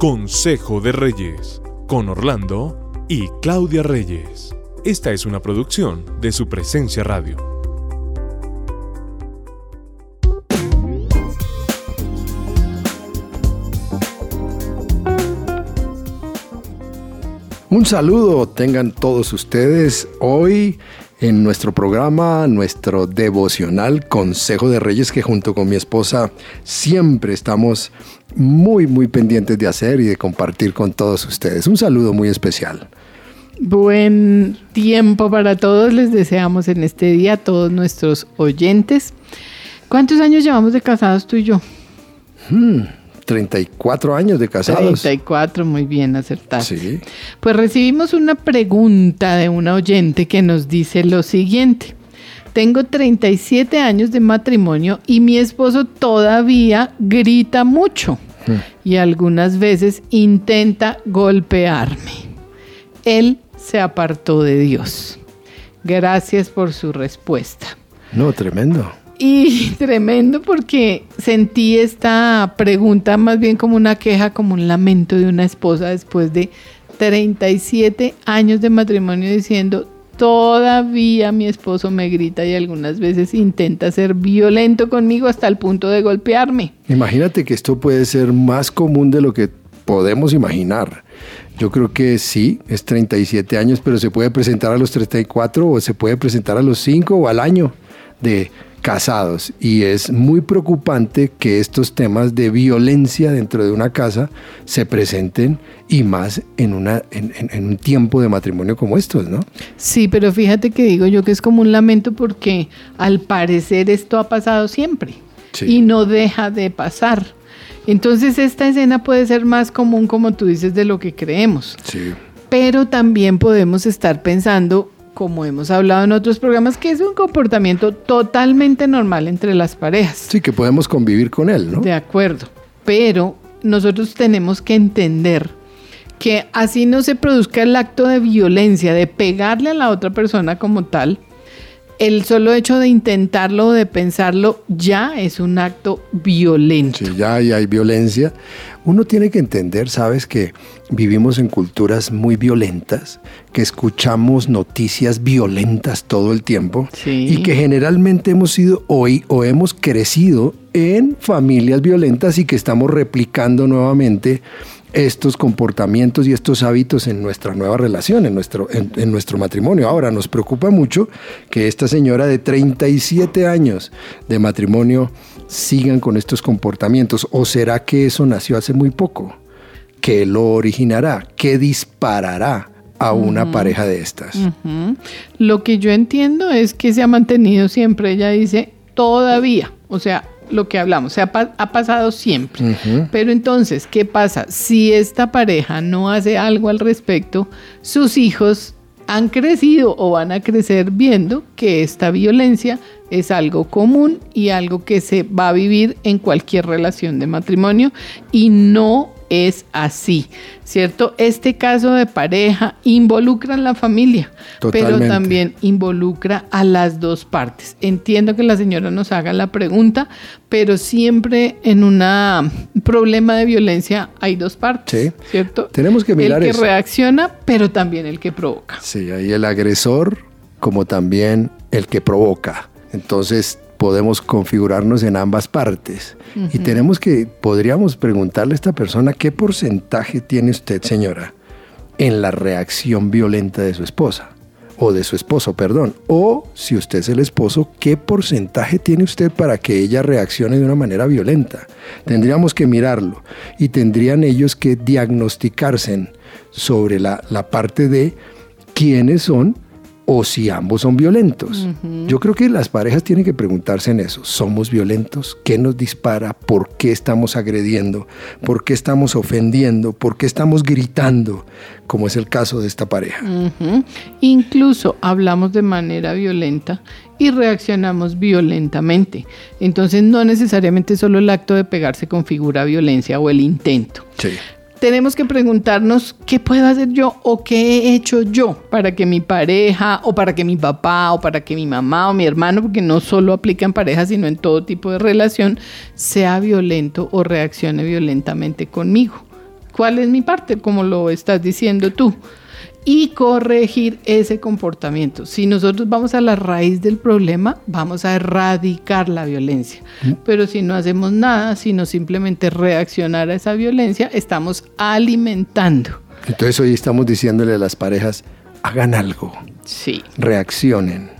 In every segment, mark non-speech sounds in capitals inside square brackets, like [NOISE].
Consejo de Reyes, con Orlando y Claudia Reyes. Esta es una producción de su presencia radio. Un saludo tengan todos ustedes hoy en nuestro programa, nuestro devocional Consejo de Reyes, que junto con mi esposa siempre estamos muy, muy pendientes de hacer y de compartir con todos ustedes. Un saludo muy especial. Buen tiempo para todos, les deseamos en este día a todos nuestros oyentes. ¿Cuántos años llevamos de casados tú y yo? 34 hmm, años de casados. 34, muy bien acertado. Sí. Pues recibimos una pregunta de una oyente que nos dice lo siguiente. Tengo 37 años de matrimonio y mi esposo todavía grita mucho hmm. y algunas veces intenta golpearme. Él se apartó de Dios. Gracias por su respuesta. No, tremendo. Y [LAUGHS] tremendo porque sentí esta pregunta más bien como una queja, como un lamento de una esposa después de 37 años de matrimonio diciendo, todavía mi esposo me grita y algunas veces intenta ser violento conmigo hasta el punto de golpearme. Imagínate que esto puede ser más común de lo que podemos imaginar. Yo creo que sí, es 37 años, pero se puede presentar a los 34 o se puede presentar a los 5 o al año de casados. Y es muy preocupante que estos temas de violencia dentro de una casa se presenten y más en, una, en, un tiempo de matrimonio como estos, ¿no? Sí, pero fíjate que digo yo que es como un lamento porque al parecer esto ha pasado siempre y no deja de pasar. Entonces esta escena puede ser más común, como tú dices, de lo que creemos. Sí. Pero también podemos estar pensando como hemos hablado en otros programas, que es un comportamiento totalmente normal entre las parejas. Sí, que podemos convivir con él, ¿no? De acuerdo, pero nosotros tenemos que entender que así no se produzca el acto de violencia, de pegarle a la otra persona como tal, el solo hecho de intentarlo o de pensarlo ya es un acto violento. Sí, ya hay violencia. Uno tiene que entender, sabes, que vivimos en culturas muy violentas, que escuchamos noticias violentas todo el tiempo y que generalmente hemos sido hoy o hemos crecido en familias violentas y que estamos replicando nuevamente estos comportamientos y estos hábitos en nuestra nueva relación, en nuestro, en, nuestro matrimonio. Ahora, nos preocupa mucho que esta señora de 37 años de matrimonio sigan con estos comportamientos. ¿O será que eso nació hace muy poco? ¿Qué lo originará? ¿Qué disparará? a una pareja de estas. Lo que yo entiendo es que se ha mantenido siempre, ella dice, todavía, o sea, lo que hablamos, se ha, pasado siempre. Pero entonces, ¿qué pasa? Si esta pareja no hace algo al respecto, sus hijos han crecido o van a crecer viendo que esta violencia es algo común y algo que se va a vivir en cualquier relación de matrimonio y no es así, ¿cierto? Este caso de pareja involucra a la familia, pero también involucra a las dos partes. Entiendo que la señora nos haga la pregunta, pero siempre en un problema de violencia hay dos partes, ¿cierto? Tenemos que mirar El que reacciona, pero también el que provoca. Sí, hay el agresor como también el que provoca. Entonces, podemos configurarnos en ambas partes. Y tenemos que, podríamos preguntarle a esta persona, ¿qué porcentaje tiene usted, señora, en la reacción violenta de su esposa? O de su esposo, perdón. O si usted es el esposo, ¿qué porcentaje tiene usted para que ella reaccione de una manera violenta? Tendríamos que mirarlo y tendrían ellos que diagnosticarse sobre la, la parte de quiénes son o si ambos son violentos. Yo creo que las parejas tienen que preguntarse en eso. ¿Somos violentos? ¿Qué nos dispara? ¿Por qué estamos agrediendo? ¿Por qué estamos ofendiendo? ¿Por qué estamos gritando? Como es el caso de esta pareja. Incluso hablamos de manera violenta y reaccionamos violentamente. Entonces no necesariamente solo el acto de pegarse configura violencia o el intento. Sí tenemos que preguntarnos qué puedo hacer yo o qué he hecho yo para que mi pareja o para que mi papá o para que mi mamá o mi hermano, porque no solo aplica en pareja, sino en todo tipo de relación, sea violento o reaccione violentamente conmigo. cuál es mi parte, como lo estás diciendo tú y corregir ese comportamiento. Si nosotros vamos a la raíz del problema, vamos a erradicar la violencia. Mm. Pero si no hacemos nada, sino simplemente reaccionar a esa violencia, estamos alimentando. Entonces hoy estamos diciéndole a las parejas, hagan algo. Sí. Reaccionen.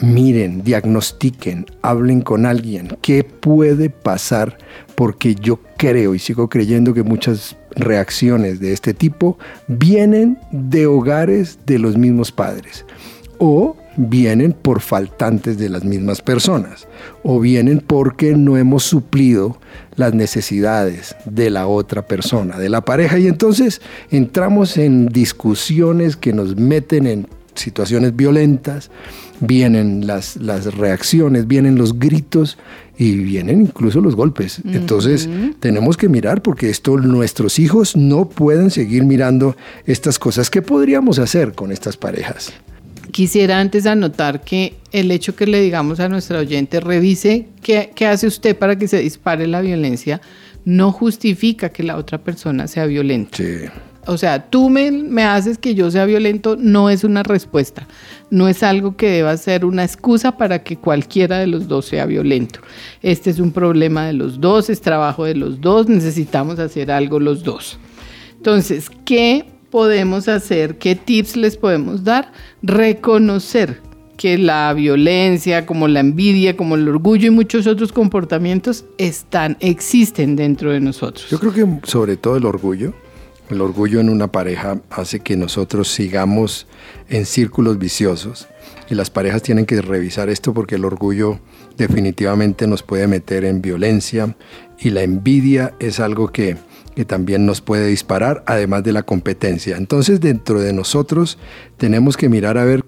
Miren, diagnostiquen, hablen con alguien. ¿Qué puede pasar? Porque yo creo y sigo creyendo que muchas reacciones de este tipo vienen de hogares de los mismos padres o vienen por faltantes de las mismas personas o vienen porque no hemos suplido las necesidades de la otra persona, de la pareja. Y entonces entramos en discusiones que nos meten en situaciones violentas, vienen las, las reacciones, vienen los gritos y vienen incluso los golpes. Entonces tenemos que mirar porque esto nuestros hijos no pueden seguir mirando estas cosas. ¿Qué podríamos hacer con estas parejas? Quisiera antes anotar que el hecho que le digamos a nuestra oyente, revise qué, qué hace usted para que se dispare la violencia, no justifica que la otra persona sea violenta. Sí o sea, tú me, haces que yo sea violento, no es una respuesta, no es algo que deba ser una excusa para que cualquiera de los dos sea violento. Este es un problema de los dos, es trabajo de los dos, necesitamos hacer algo los dos. Entonces, ¿qué podemos hacer? ¿Qué tips les podemos dar? Reconocer que la violencia, como la envidia, como el orgullo y muchos otros comportamientos están, existen dentro de nosotros. Yo creo que sobre todo el orgullo el orgullo en una pareja hace que nosotros sigamos en círculos viciosos y las parejas tienen que revisar esto porque el orgullo definitivamente nos puede meter en violencia y la envidia es algo que, que también nos puede disparar, además de la competencia. Entonces dentro de nosotros tenemos que mirar a ver,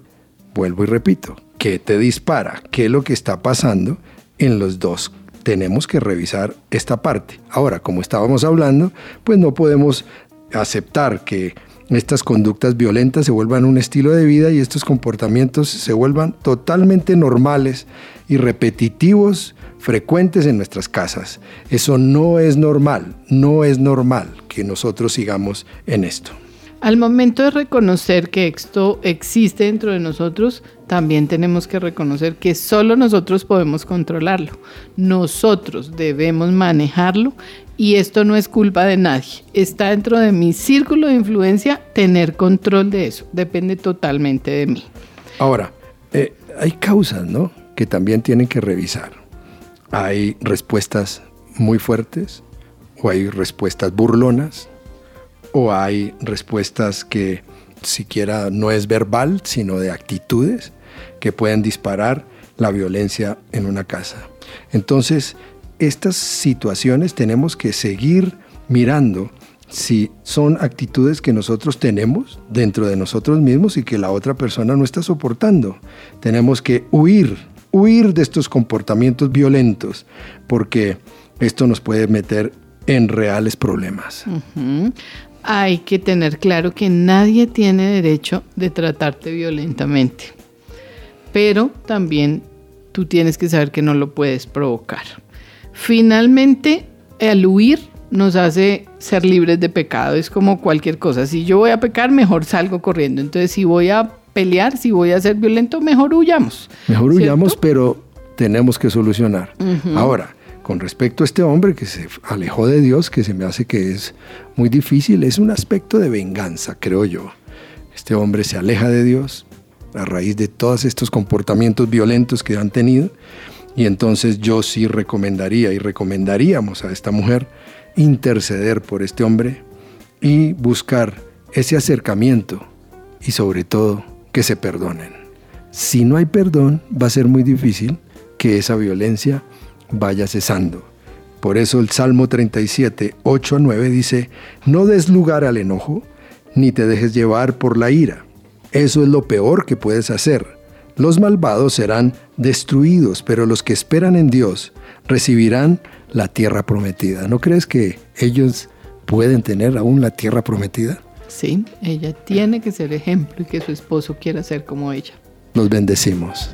vuelvo y repito, ¿qué te dispara? ¿Qué es lo que está pasando en los dos? Tenemos que revisar esta parte. Ahora, como estábamos hablando, pues no podemos aceptar que estas conductas violentas se vuelvan un estilo de vida y estos comportamientos se vuelvan totalmente normales y repetitivos, frecuentes en nuestras casas. Eso no es normal, no es normal que nosotros sigamos en esto. Al momento de reconocer que esto existe dentro de nosotros, también tenemos que reconocer que solo nosotros podemos controlarlo. Nosotros debemos manejarlo y esto no es culpa de nadie. Está dentro de mi círculo de influencia tener control de eso. Depende totalmente de mí. Ahora, eh, hay causas, ¿no? Que también tienen que revisar. Hay respuestas muy fuertes o hay respuestas burlonas o hay respuestas que siquiera no es verbal, sino de actitudes que pueden disparar la violencia en una casa. Entonces, estas situaciones tenemos que seguir mirando si son actitudes que nosotros tenemos dentro de nosotros mismos y que la otra persona no está soportando. Tenemos que huir, huir de estos comportamientos violentos, porque esto nos puede meter en reales problemas. Hay que tener claro que nadie tiene derecho de tratarte violentamente, pero también tú tienes que saber que no lo puedes provocar. Finalmente, el huir nos hace ser libres de pecado. Es como cualquier cosa. Si yo voy a pecar, mejor salgo corriendo. Entonces, si voy a pelear, si voy a ser violento, mejor huyamos. Mejor huyamos, pero tenemos que solucionar. Ahora, con respecto a este hombre que se alejó de Dios, que se me hace que es muy difícil, es un aspecto de venganza, creo yo. Este hombre se aleja de Dios a raíz de todos estos comportamientos violentos que han tenido y entonces yo sí recomendaría y recomendaríamos a esta mujer interceder por este hombre y buscar ese acercamiento y sobre todo que se perdonen. Si no hay perdón, va a ser muy difícil que esa violencia vaya cesando. Por eso el Salmo 37, 8 a 9 dice, no des lugar al enojo, ni te dejes llevar por la ira. Eso es lo peor que puedes hacer los malvados serán destruidos, pero los que esperan en Dios recibirán la tierra prometida. ¿No crees que ellos pueden tener aún la tierra prometida? Sí, ella tiene que ser ejemplo y que su esposo quiera ser como ella. Los bendecimos.